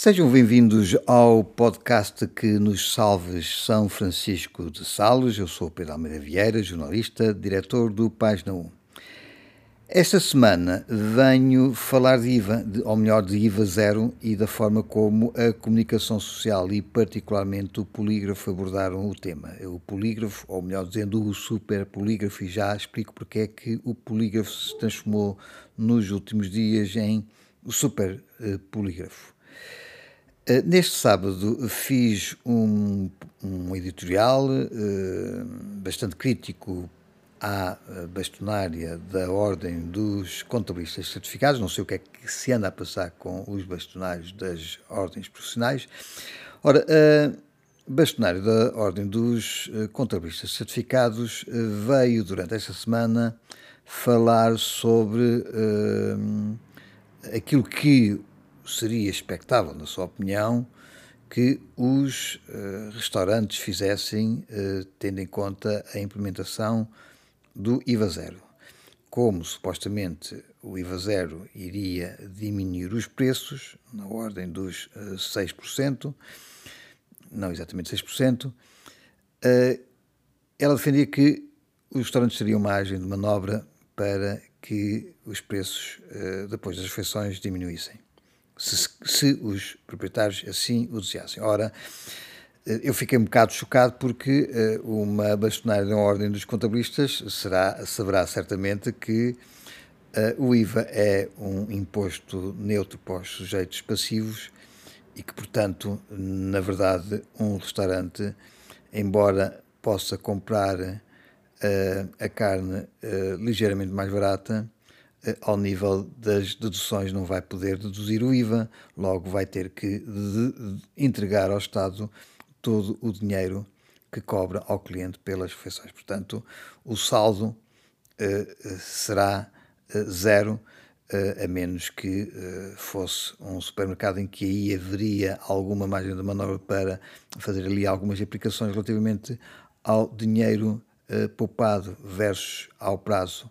Sejam bem-vindos ao podcast que nos salves São Francisco de Sales. Eu sou Pedro Almeida Vieira, jornalista, diretor do Página 1. Esta semana venho falar de IVA, de, ou melhor, de IVA zero e da forma como a comunicação social e particularmente o polígrafo abordaram o tema. O polígrafo, ou melhor dizendo, o super polígrafo, e já explico porque é que o polígrafo se transformou nos últimos dias em super polígrafo. Uh, neste sábado fiz um, um editorial uh, bastante crítico à eh, bastonária da Ordem dos Contabilistas Certificados, não sei o que é que se anda a passar com os bastonários das ordens profissionais. Ora, a bastonária da Ordem dos eh, Contabilistas Certificados eh, veio durante esta semana falar sobre aquilo que seria expectável, na sua opinião, que os uh, restaurantes fizessem, uh, tendo em conta a implementação do IVA zero. Como supostamente o IVA zero iria diminuir os preços, na ordem dos 6%, eh, não exatamente 6%, eh, ela defendia que os restaurantes teriam margem de manobra para que os preços, depois das refeições, diminuíssem, se, se os proprietários assim o desejassem. Ora, eu fiquei um bocado chocado porque uh, uma bastonária da Ordem dos Contabilistas será, saberá certamente que uh, o IVA é um imposto neutro para os sujeitos passivos e que, portanto, na verdade, um restaurante, embora possa comprar a carne ligeiramente mais barata, ao nível das deduções não vai poder deduzir o IVA, logo vai ter que entregar ao Estado todo o dinheiro que cobra ao cliente pelas refeições. Portanto, o saldo uh, será uh, zero, a menos que fosse um supermercado em que aí haveria alguma margem de manobra para fazer ali algumas aplicações relativamente ao dinheiro poupado versus ao prazo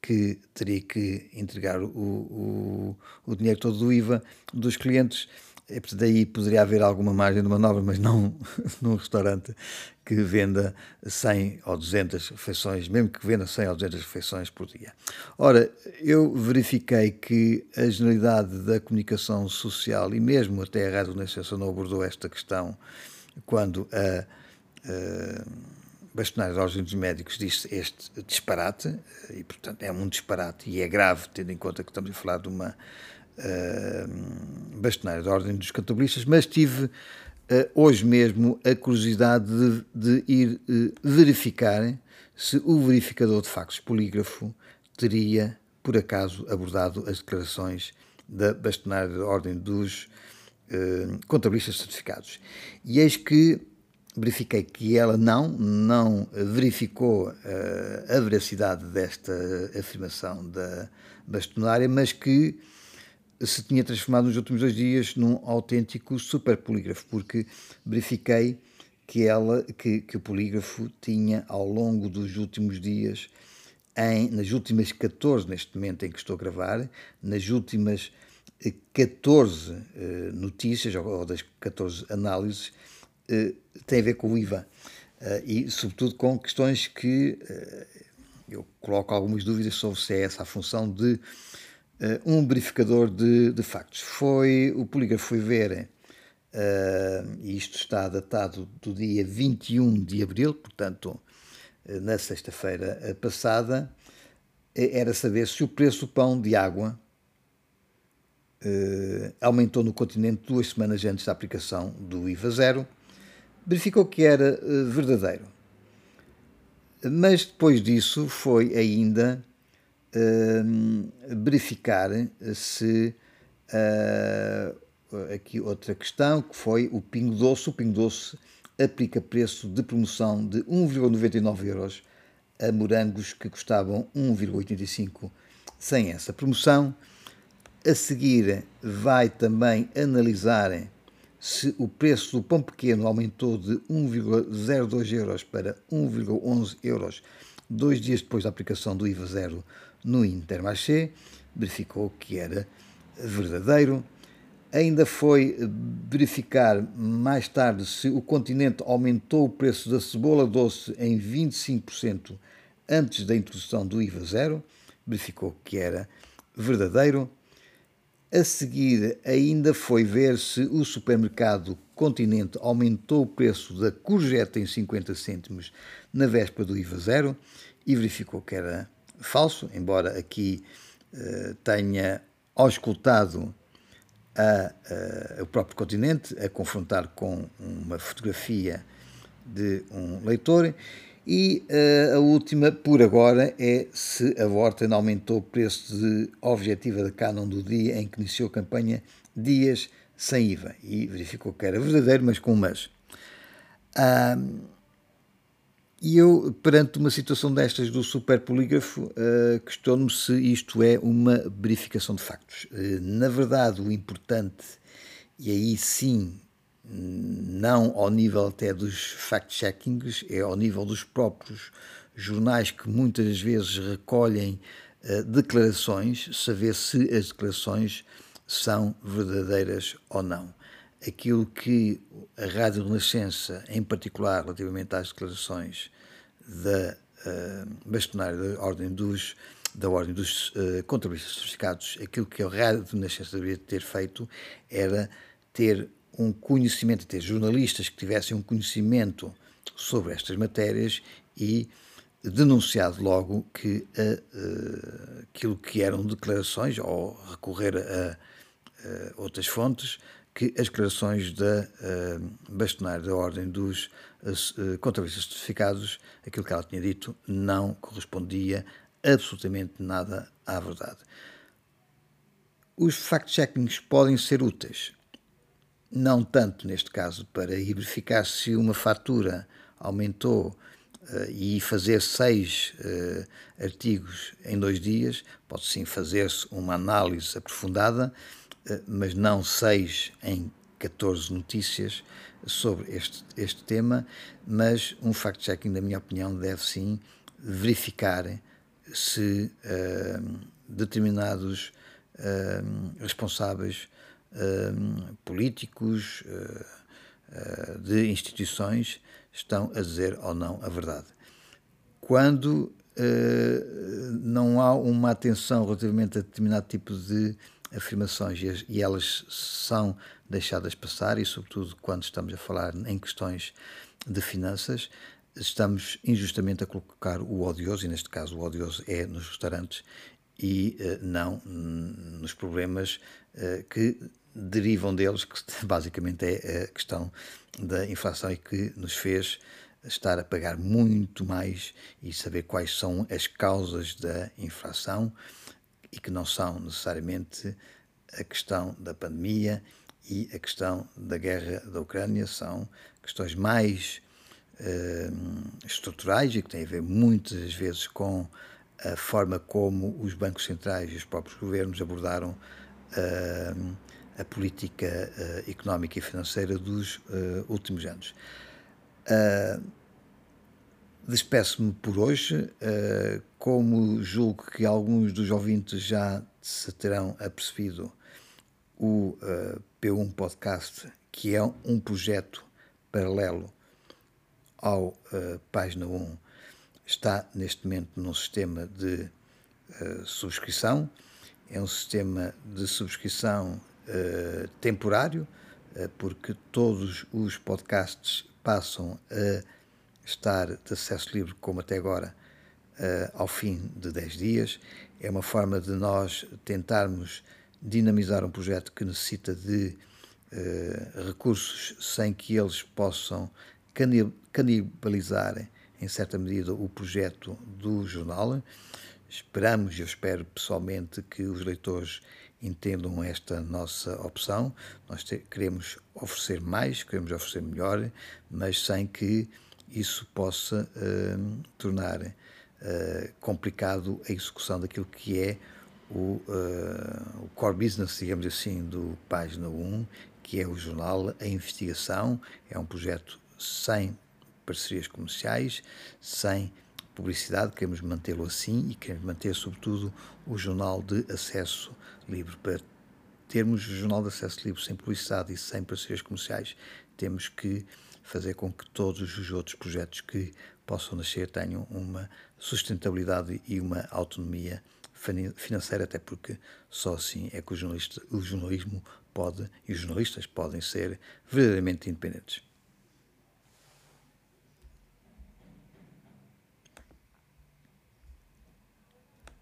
que teria que entregar o, o, o dinheiro todo do IVA dos clientes e daí poderia haver alguma margem de manobra, mas não num restaurante que venda 100 ou 200 refeições, mesmo que venda 100 ou 200 refeições por dia. Ora, eu verifiquei que a generalidade da comunicação social e mesmo até a Rádio Renascença não abordou esta questão quando a, a bastonária da Ordem dos Médicos disse este disparate, e portanto é um disparate e é grave, tendo em conta que estamos a falar de uma uh, bastonário da Ordem dos Catolicistas, mas tive uh, hoje mesmo a curiosidade de, de ir uh, verificar se o verificador de factos polígrafo teria, por acaso, abordado as declarações da bastonária da Ordem dos Contabilistas Certificados. E eis que verifiquei que ela não, não verificou uh, a veracidade desta afirmação da bastonária, mas que se tinha transformado nos últimos dois dias num autêntico super polígrafo, porque verifiquei que ela, que, que o polígrafo tinha ao longo dos últimos dias, em, nas últimas 14, neste momento em que estou a gravar, nas últimas 14 uh, eh, notícias, ou, ou, das 14 análises, uh, tem a ver com o IVA. Uh, e, sobretudo, com questões que eu coloco algumas dúvidas sobre se é essa a função de uh, um verificador de, de, factos. Foi, o polígrafo foi ver, e isto está datado do dia 21 de abril, portanto, na sexta-feira passada, era saber se o preço do pão de água aumentou no continente duas semanas antes da aplicação do IVA zero. Verificou que era verdadeiro. Mas depois disso foi ainda uh, verificar se uh, aqui outra questão que foi o Pingo Doce. O Pingo Doce aplica preço de promoção de 1,99 euros a morangos que custavam 1,85 sem essa promoção. A seguir vai também analisar se o preço do pão pequeno aumentou de 1,02 euros para 1,11 euros dois dias depois da aplicação do IVA zero no Intermarché, verificou que era verdadeiro. Ainda foi verificar mais tarde se o continente aumentou o preço da cebola doce em 25% antes da introdução do IVA zero. Verificou que era verdadeiro. A seguir, ainda foi ver se o supermercado Continente aumentou o preço da courgette em 50 cêntimos na véspera do IVA zero e verificou que era falso, embora aqui uh, tenha auscultado a, a, o próprio continente a confrontar com uma fotografia de um leitor. E uh, a última, por agora, é se a Vorten aumentou o preço de objetiva da Canon do dia em que iniciou a campanha Dias sem IVA. E verificou que era verdadeiro, mas com um mas. E eu, perante uma situação destas do superpolígrafo, uh, questiono-me se isto é uma verificação de factos. Uh, na verdade, o importante, e aí sim, não ao nível até dos fact-checkings, é ao nível dos próprios jornais que muitas vezes recolhem uh, declarações, saber se as declarações são verdadeiras ou não. Aquilo que a Rádio Renascença, em particular relativamente às declarações da uh, bastonária da Ordem dos, da ordem dos uh, contabilistas certificados, aquilo que a Rádio Renascença deveria ter feito era ter um conhecimento, ter jornalistas que tivessem um conhecimento sobre estas matérias e denunciado logo que uh, aquilo que eram declarações ou recorrer a, outras fontes que as declarações da uh, bastonária da Ordem dos uh, Contabilistas Certificados, aquilo que ela tinha dito, não correspondia absolutamente nada à verdade. Os fact-checkings podem ser úteis, não tanto neste caso para verificar se uma fatura aumentou uh, e fazer seis uh, artigos em dois dias, pode sim fazer-se uma análise aprofundada eh, mas não seis em 14 notícias sobre este, este tema, mas um fact-checking, na minha opinião, deve sim verificar se uh, determinados uh, responsáveis uh, políticos de instituições estão a dizer ou não a verdade. Quando não há uma atenção relativamente a determinado tipo de afirmações e, e elas são deixadas passar, e sobretudo quando estamos a falar em questões de finanças, estamos injustamente a colocar o odioso, e neste caso o odioso é nos restaurantes e uh, não nos problemas uh, que derivam deles, que basicamente é a questão da inflação e que nos fez estar a pagar muito mais e saber quais são as causas da inflação e que não são necessariamente a questão da pandemia e a questão da guerra da Ucrânia, são questões mais estruturais e que têm a ver muitas vezes com a forma como os bancos centrais e os próprios governos abordaram uh, a política uh, económica e financeira dos últimos anos. Despeço-me por hoje, como julgo que alguns dos ouvintes já se terão apercebido, o uh, P1 Podcast, que é um projeto paralelo ao uh, Página 1, está neste momento num sistema de uh, subscrição. É um sistema de subscrição uh, temporário, porque todos os podcasts passam a estar de acesso livre, como até agora, ao fim de 10 dias. É uma forma de nós tentarmos dinamizar um projeto que necessita de uh, recursos sem que eles possam canibalizar, em certa medida, o projeto do jornal. Esperamos, eu espero pessoalmente, que os leitores entendam esta nossa opção. Nós te, queremos oferecer mais, queremos oferecer melhor, mas sem que isso possa uh, tornar uh, complicado a execução daquilo que é o, uh, o core business, digamos assim, do Página 1, que é o jornal A Investigação. É um projeto sem parcerias comerciais, sem publicidade, queremos mantê-lo assim e queremos manter, sobretudo, o jornal de acesso livre para termos o jornal de acesso livre sem publicidade e sem parcerias comerciais, temos que fazer com que todos os outros projetos que possam nascer tenham uma sustentabilidade e uma autonomia financeira, até porque só assim é que o, o jornalismo pode e os jornalistas podem ser verdadeiramente independentes.